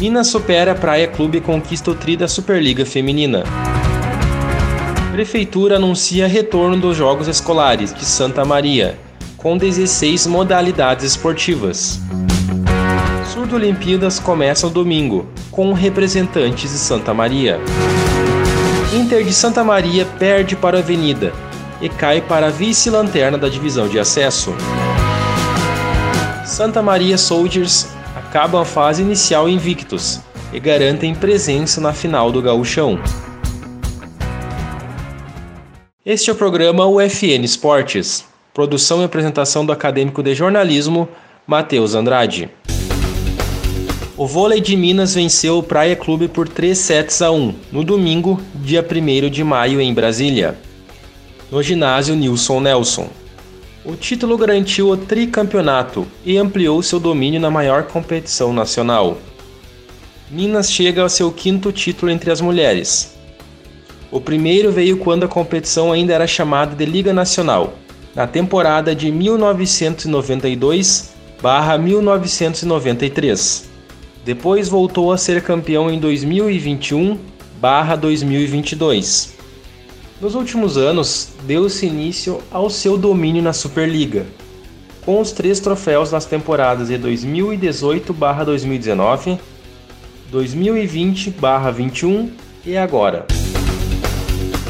Minas supera Praia Clube e conquista o tri da Superliga Feminina. Prefeitura anuncia retorno dos Jogos Escolares de Santa Maria, com 16 modalidades esportivas. Surdo Olimpíadas começam domingo, com representantes de Santa Maria. Inter de Santa Maria perde para a Avenida e cai para a vice-lanterna da divisão de acesso. Santa Maria Soldiers acabam a fase inicial invictos e garantem presença na final do Gauchão. Este é o programa UFN Esportes, produção e apresentação do acadêmico de jornalismo Matheus Andrade. O vôlei de Minas venceu o Praia Clube por 3 sets a 1 no domingo, dia 1 de maio, em Brasília, no ginásio Nilson Nelson. O título garantiu o tricampeonato e ampliou seu domínio na maior competição nacional. Minas chega ao seu quinto título entre as mulheres. O primeiro veio quando a competição ainda era chamada de Liga Nacional, na temporada de 1992/1993. Depois voltou a ser campeão em 2021/2022. Nos últimos anos, deu-se início ao seu domínio na Superliga, com os três troféus nas temporadas de 2018/2019, 2020/21 e agora.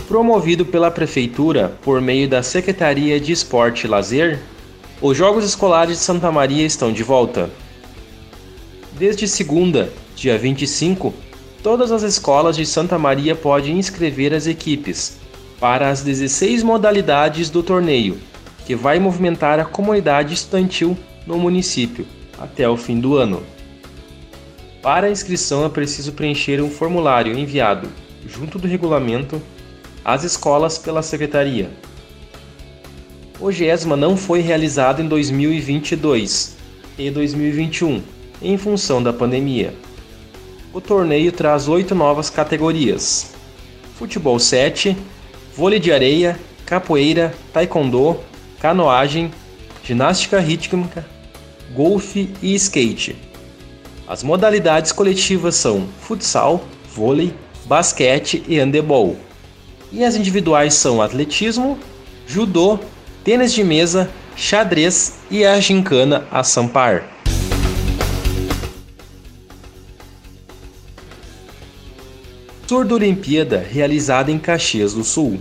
Promovido pela Prefeitura por meio da Secretaria de Esporte e Lazer, os Jogos Escolares de Santa Maria estão de volta. Desde segunda, dia 25, todas as escolas de Santa Maria podem inscrever as equipes para as 16 modalidades do torneio, que vai movimentar a comunidade estudantil no município até o fim do ano. Para a inscrição é preciso preencher um formulário enviado, junto do regulamento, às escolas pela secretaria. O GESMA não foi realizado em 2022 e 2021 em função da pandemia. O torneio traz oito novas categorias: futebol 7, vôlei de areia, capoeira, taekwondo, canoagem, ginástica rítmica, golfe e skate. As modalidades coletivas são futsal, vôlei, basquete e handebol. E as individuais são atletismo, judô, tênis de mesa, xadrez e a gincana a sampar. Surdo Olimpíada, realizada em Caxias do Sul.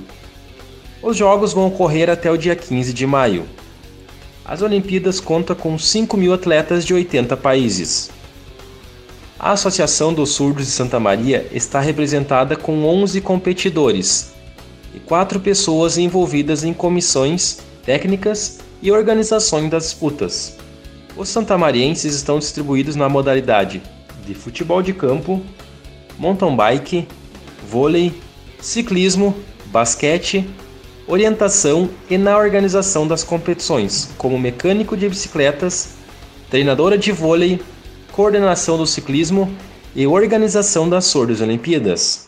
Os jogos vão ocorrer até o dia 15 de maio. As Olimpíadas contam com 5 mil atletas de 80 países. A Associação dos Surdos de Santa Maria está representada com 11 competidores e 4 pessoas envolvidas em comissões, técnicas e organizações das disputas. Os santamarienses estão distribuídos na modalidade de futebol de campo, mountain bike, vôlei, ciclismo, basquete, orientação e na organização das competições, como mecânico de bicicletas, treinadora de vôlei, coordenação do ciclismo e organização das Sordas Olimpíadas.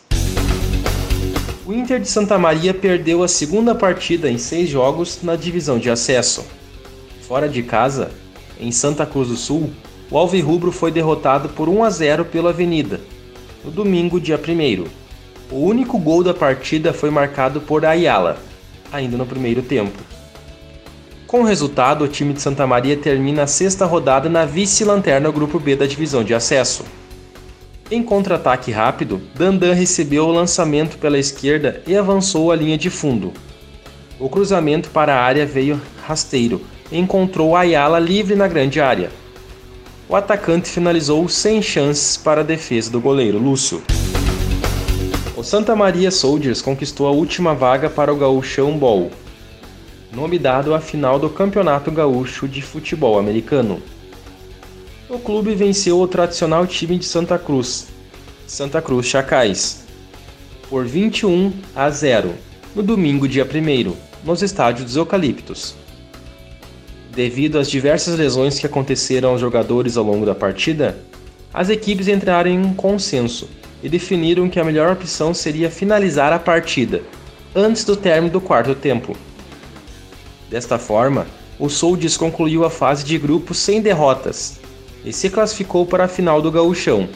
O Inter de Santa Maria perdeu a segunda partida em seis jogos na divisão de acesso. Fora de casa, em Santa Cruz do Sul, o Alvirrubro foi derrotado por 1 a 0 pela Avenida, no domingo, dia 1. O único gol da partida foi marcado por Ayala, ainda no primeiro tempo. Com o resultado, o time de Santa Maria termina a sexta rodada na vice-lanterna Grupo B da divisão de acesso. Em contra-ataque rápido, Dandan recebeu o lançamento pela esquerda e avançou a linha de fundo. O cruzamento para a área veio rasteiro e encontrou Ayala livre na grande área o atacante finalizou sem chances para a defesa do goleiro Lúcio. O Santa Maria Soldiers conquistou a última vaga para o Gauchão Bowl. nome dado à final do Campeonato Gaúcho de Futebol Americano. O clube venceu o tradicional time de Santa Cruz, Santa Cruz Chacais, por 21 a 0, no domingo, dia 1, nos estádios Eucaliptos. Devido às diversas lesões que aconteceram aos jogadores ao longo da partida, as equipes entraram em um consenso e definiram que a melhor opção seria finalizar a partida antes do término do quarto tempo. Desta forma, o Soldiers concluiu a fase de grupos sem derrotas e se classificou para a final do Gauchão.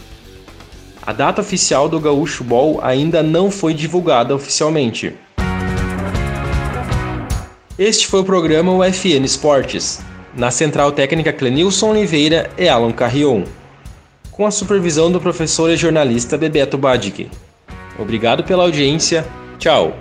A data oficial do Gaúcho Ball ainda não foi divulgada oficialmente. Este foi o programa UFN Esportes, na central técnica Clenilson Oliveira e Alan Carrion, com a supervisão do professor e jornalista Bebeto Badic. Obrigado pela audiência, tchau!